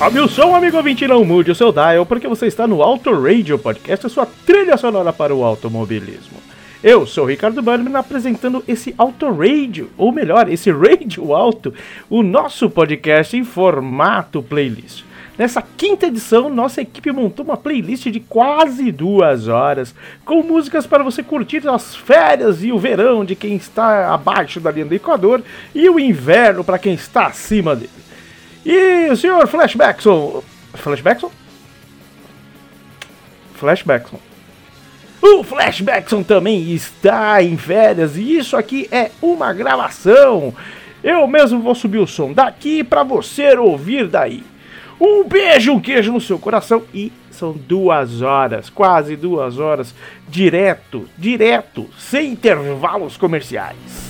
Sobe o som, amigo ouvinte, não mude o seu dial, porque você está no Auto Radio Podcast, a sua trilha sonora para o automobilismo. Eu sou Ricardo Bannerman apresentando esse Auto Radio, ou melhor, esse Radio Alto, o nosso podcast em formato playlist. Nessa quinta edição, nossa equipe montou uma playlist de quase duas horas, com músicas para você curtir as férias e o verão de quem está abaixo da linha do Equador e o inverno para quem está acima dele. E o senhor Flashbackson. Flashbackson? Flashbackson. O Flashbackson também está em férias e isso aqui é uma gravação. Eu mesmo vou subir o som daqui para você ouvir daí. Um beijo, um queijo no seu coração e são duas horas, quase duas horas, direto, direto, sem intervalos comerciais.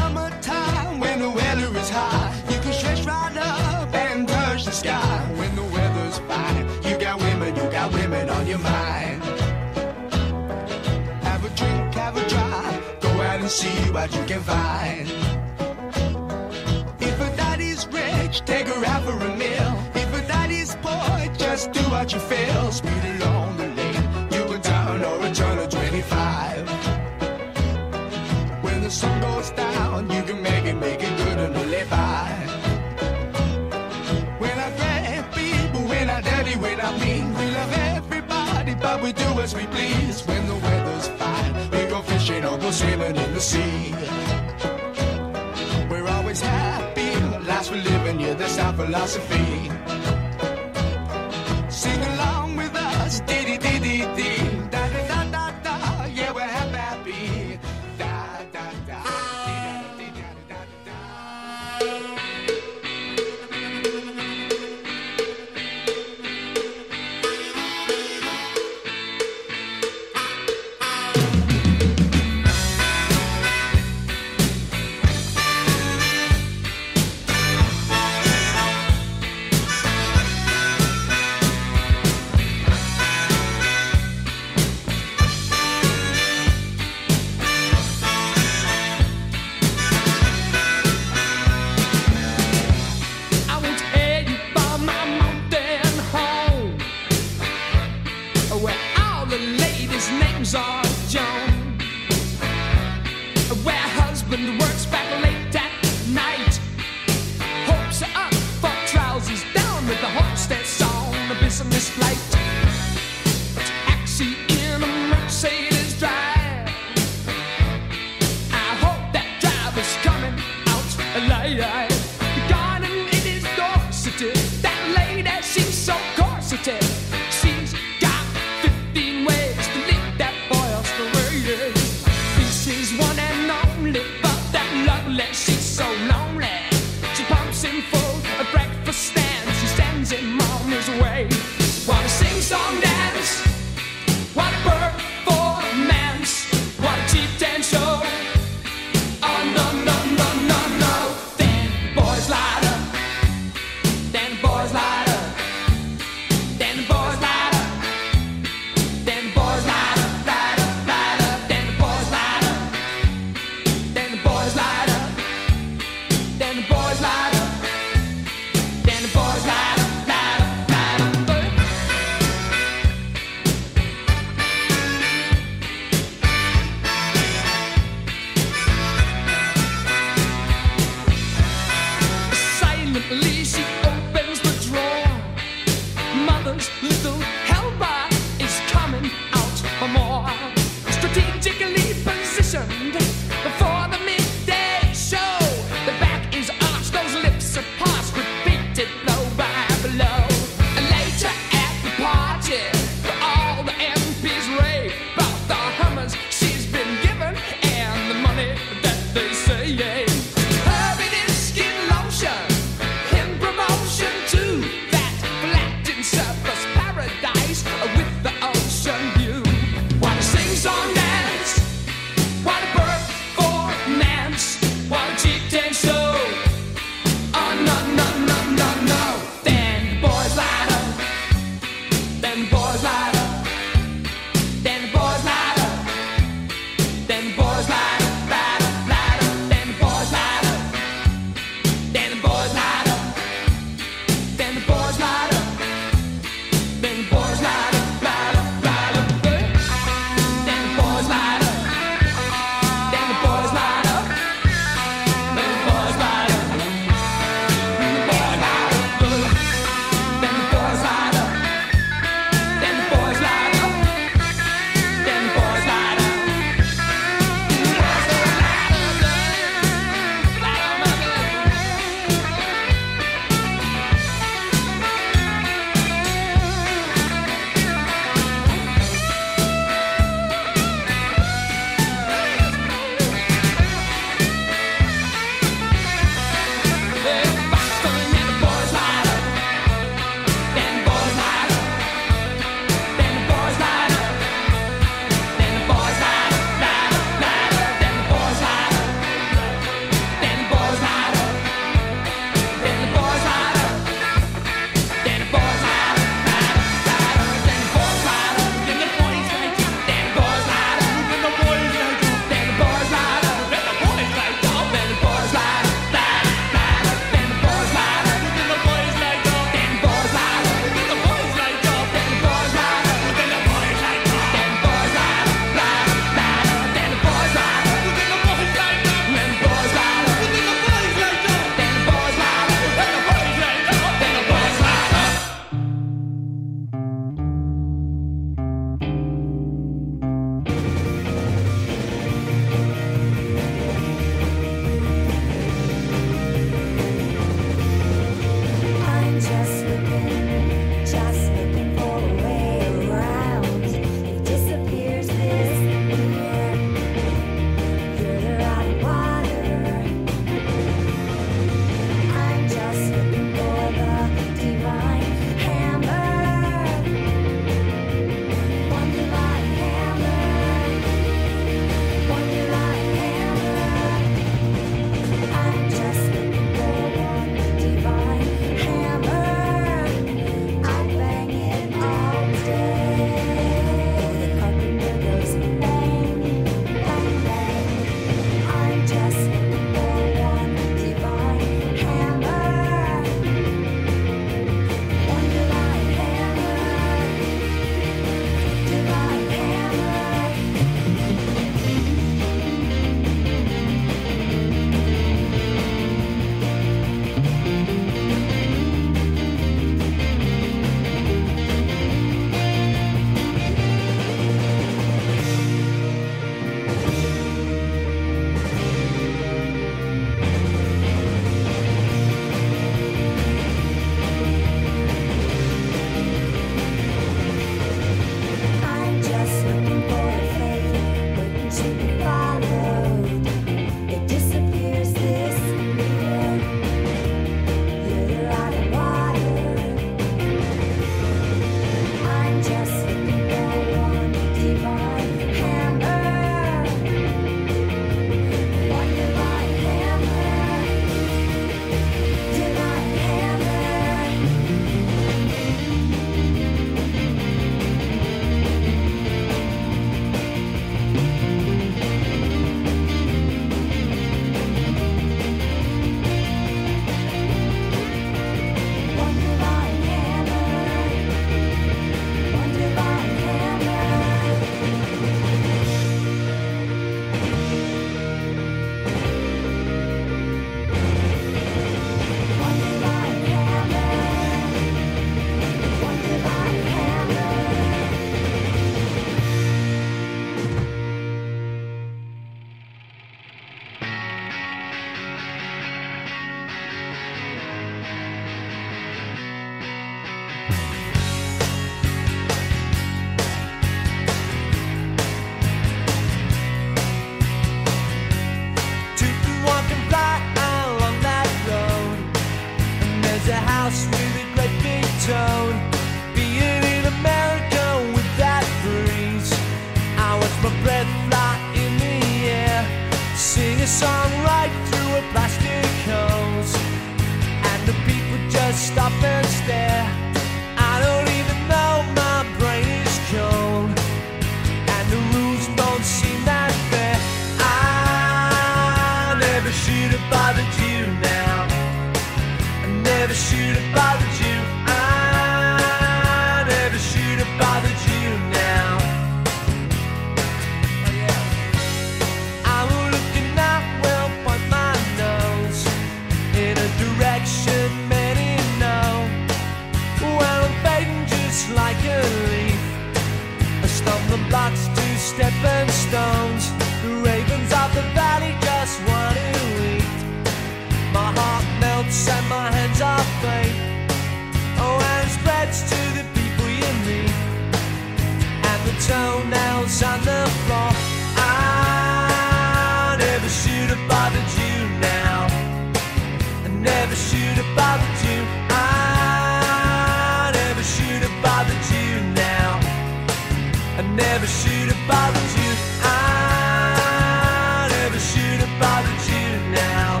Never should have bothered you. I never should have bothered you now.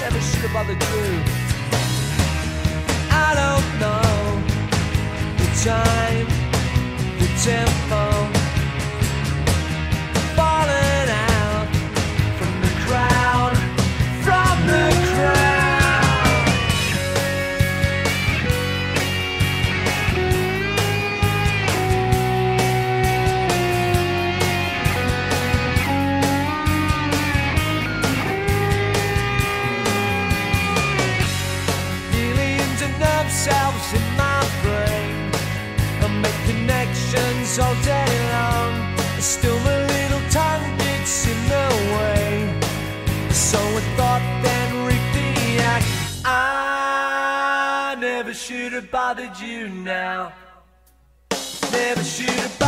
Never should have bothered you. I don't know the time, the tempo. Connections all day long. Still, the little tongue gets in the way. So I thought then reaped the act. I never should have bothered you now. Never should have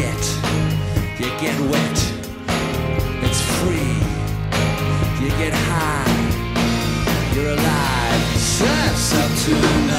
get, you get wet. It's free, you get high, you're alive. Surf's up to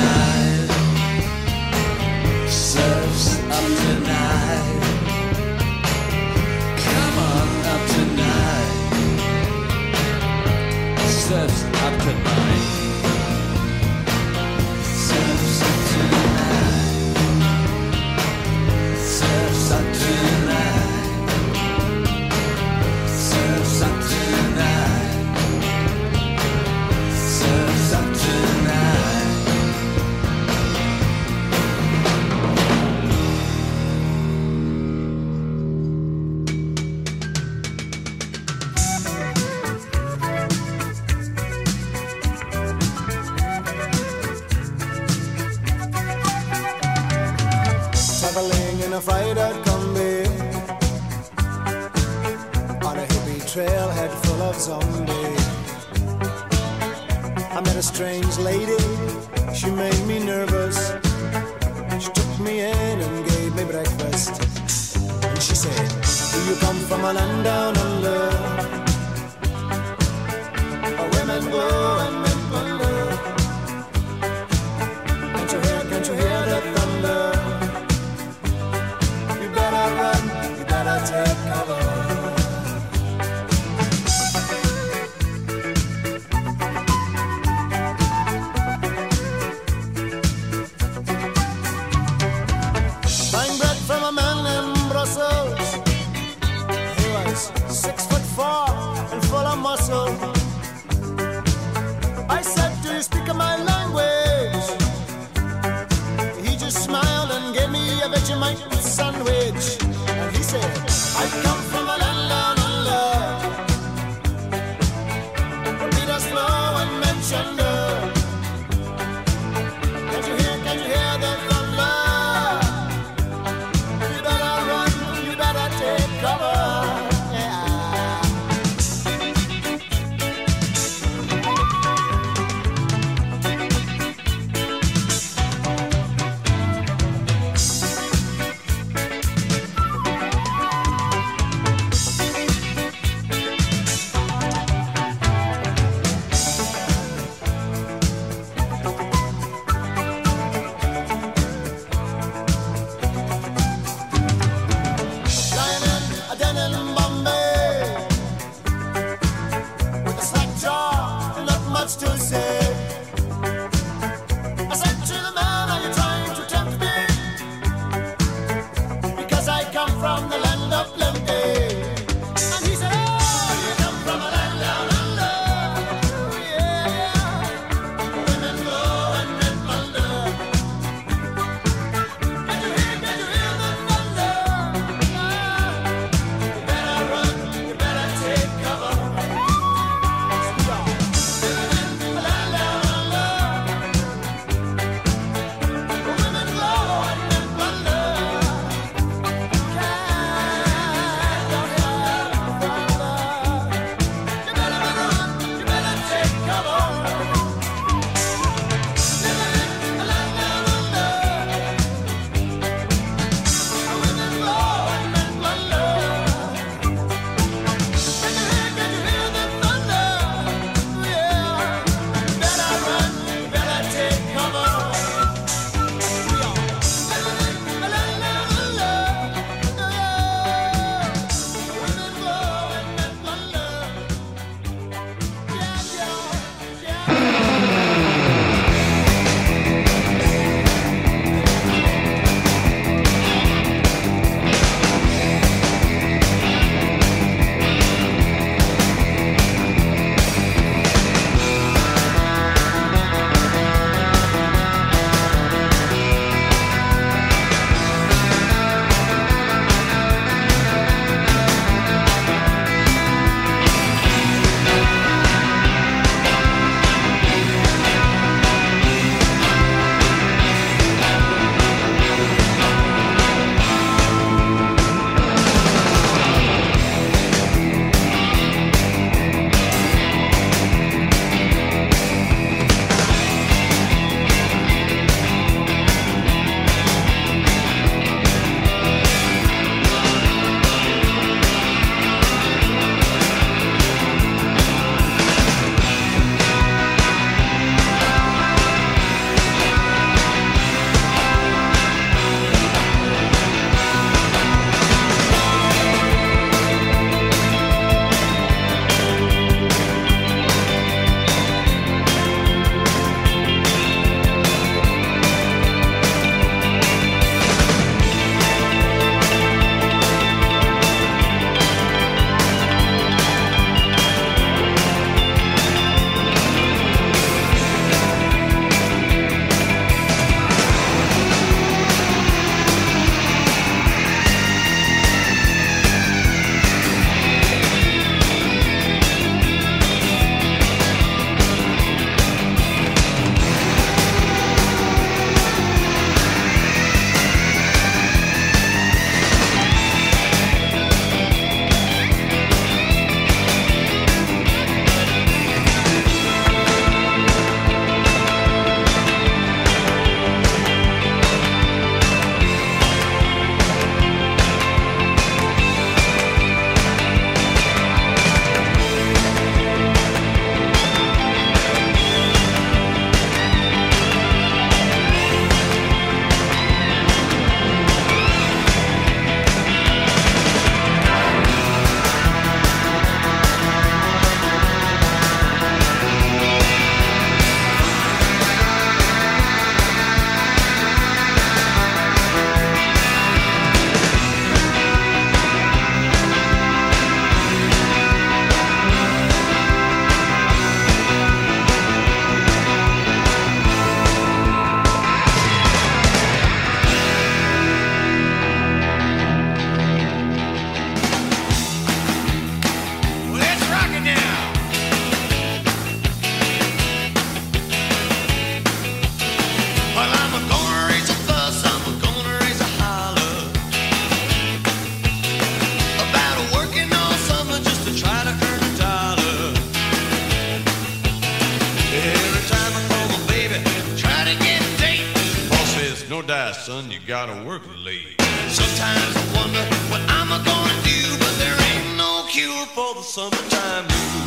son, you gotta work late. Sometimes I wonder what I'm gonna do, but there ain't no cure for the summertime blues.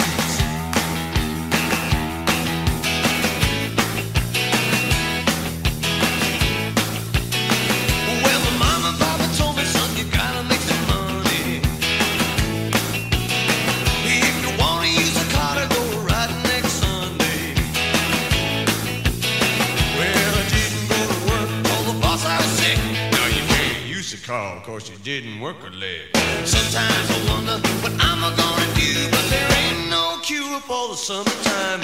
work a leg. Sometimes I wonder what I'm gonna do, but there ain't no cure for the summertime.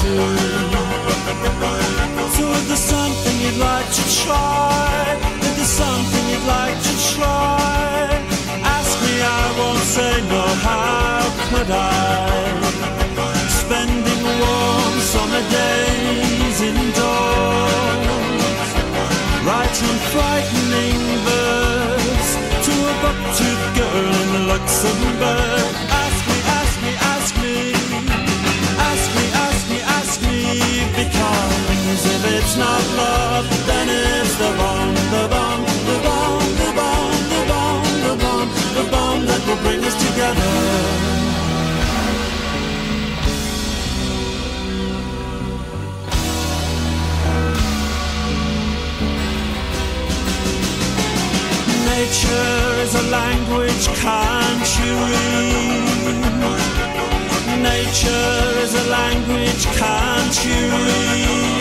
to So if there's something you'd like to try If there's something you'd like to try. Ask me, I won't say no, how could I? Spending warm summer days indoors. Writing frightening verse To a buck-toothed girl in Luxembourg. Cause if it's not love, then it's the bomb, the bomb, the bomb, the bomb, the bomb, the bomb, the bomb that will bring us together. Nature is a language can't you read? Nature is a language can't you read?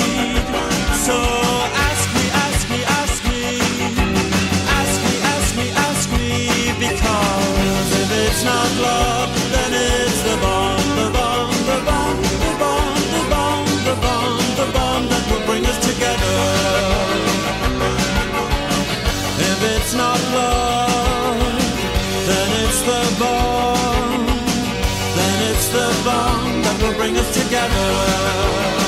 together.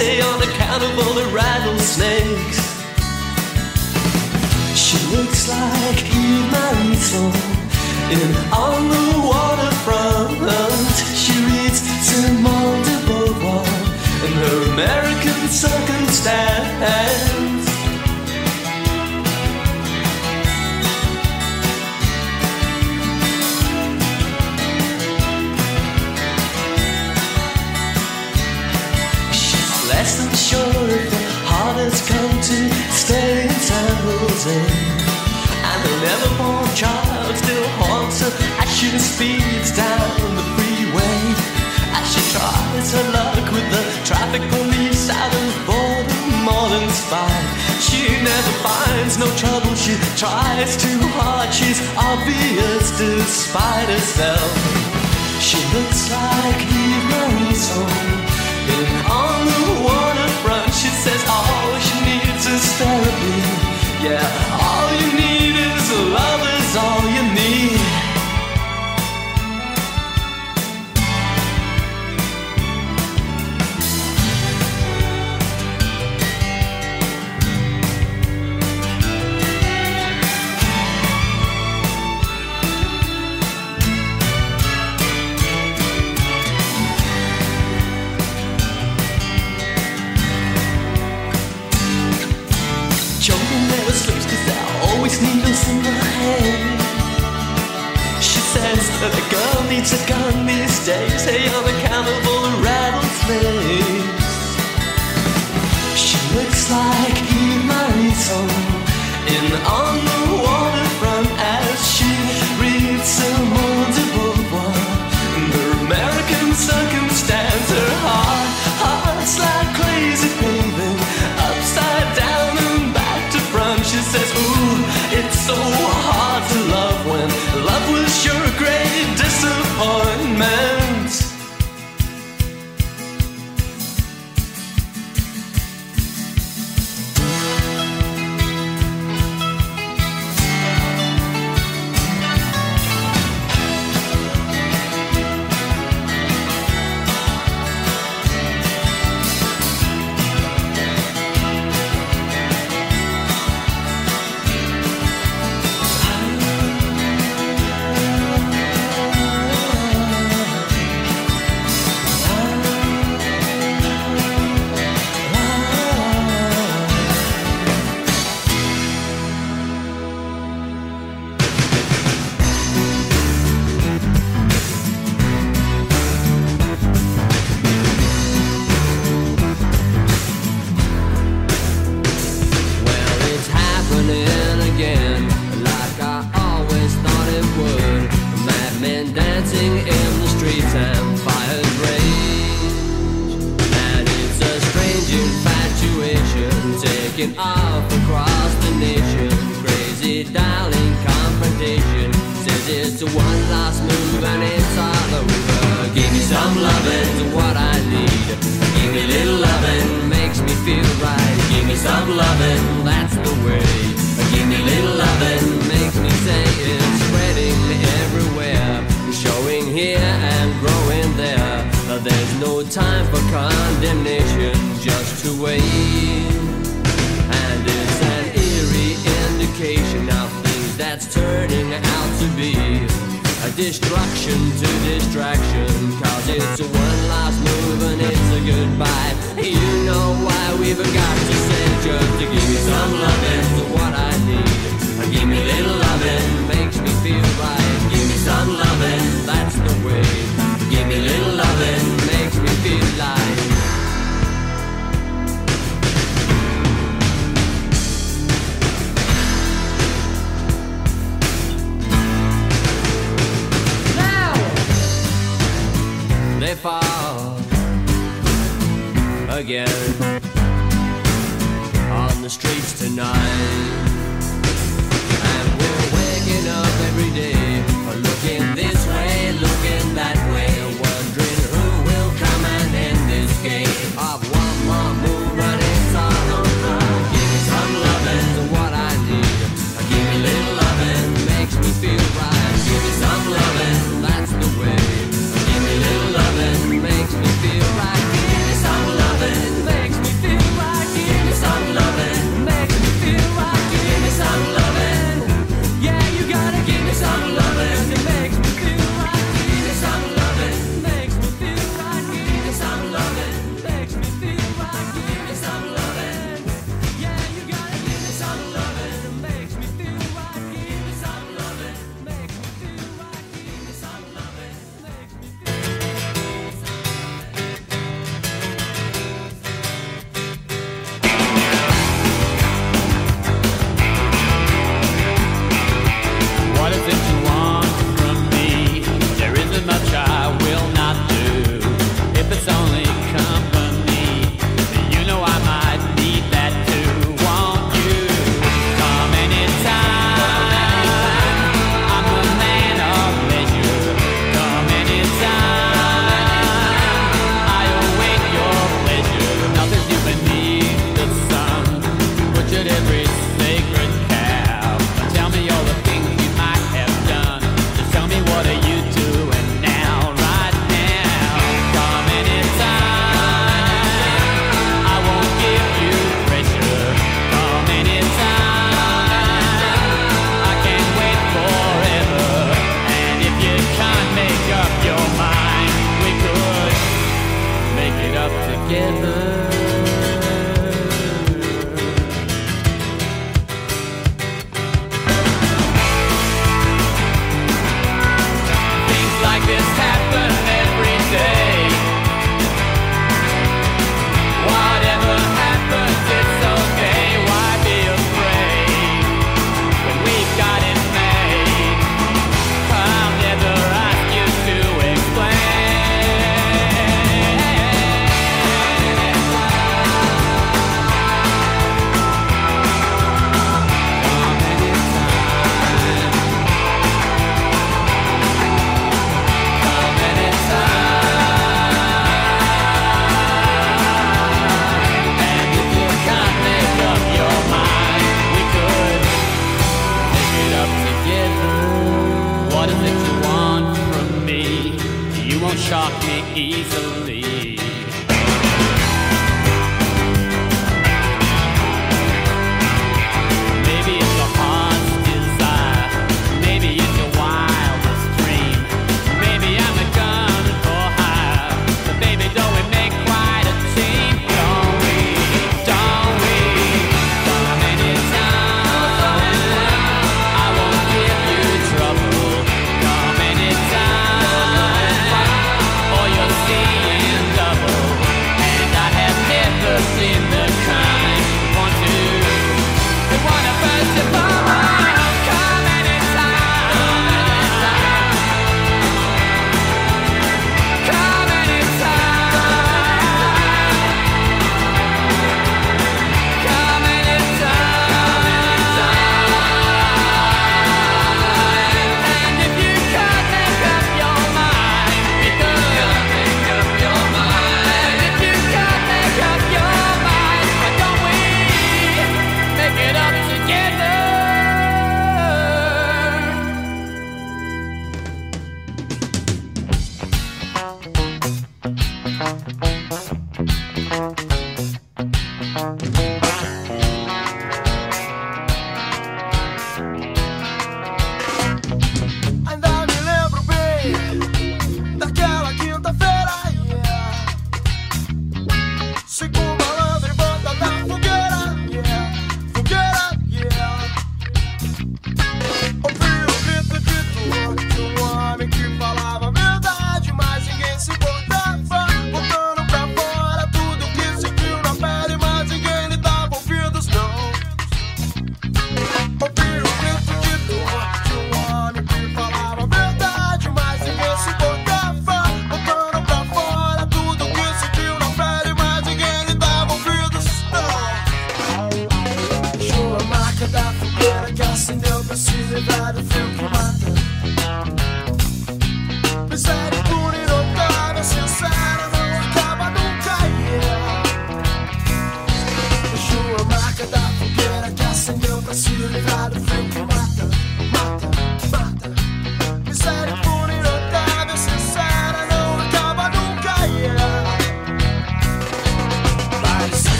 pity on account of all the rattlesnakes. She looks like human soul in on the waterfront. She reads Simone de Beauvoir in her American circumstance. prison. And an evermore child still haunts her as she speeds down the freeway. As she tries her luck with the traffic police out of Baltimore's spy. She never finds no trouble, she tries too hard, she's obvious despite herself. She looks like Eve Marie on the waterfront, she says all she needs is therapy. Yeah, all you need is love is all you need. days. Hey,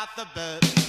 about the bird.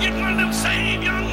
get one of them young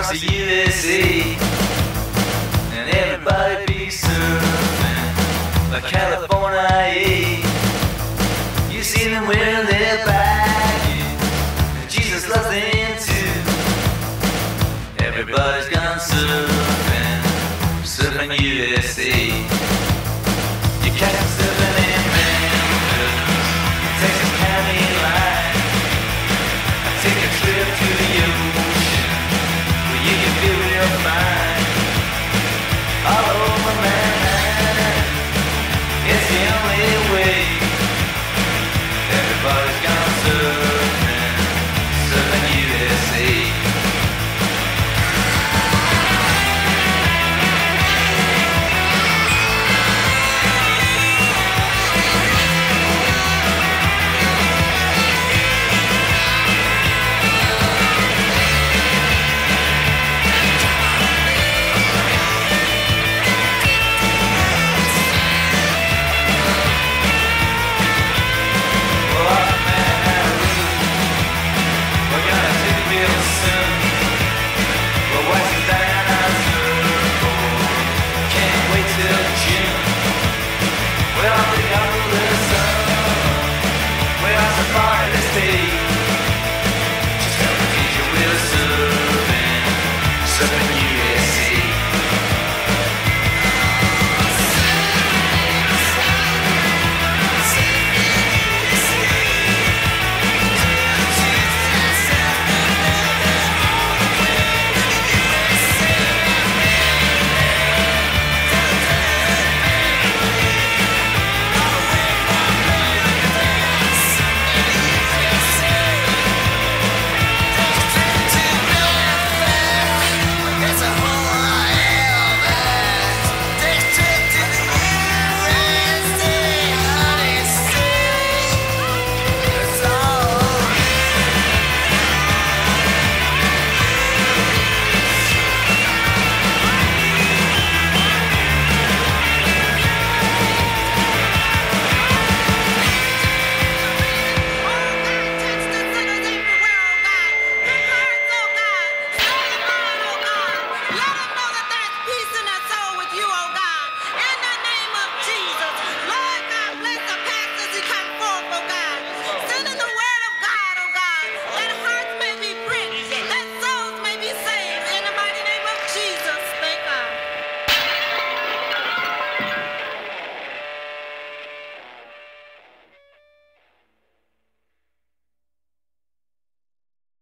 across the USA. And everybody be surfing like California. You see them wearing their baggage.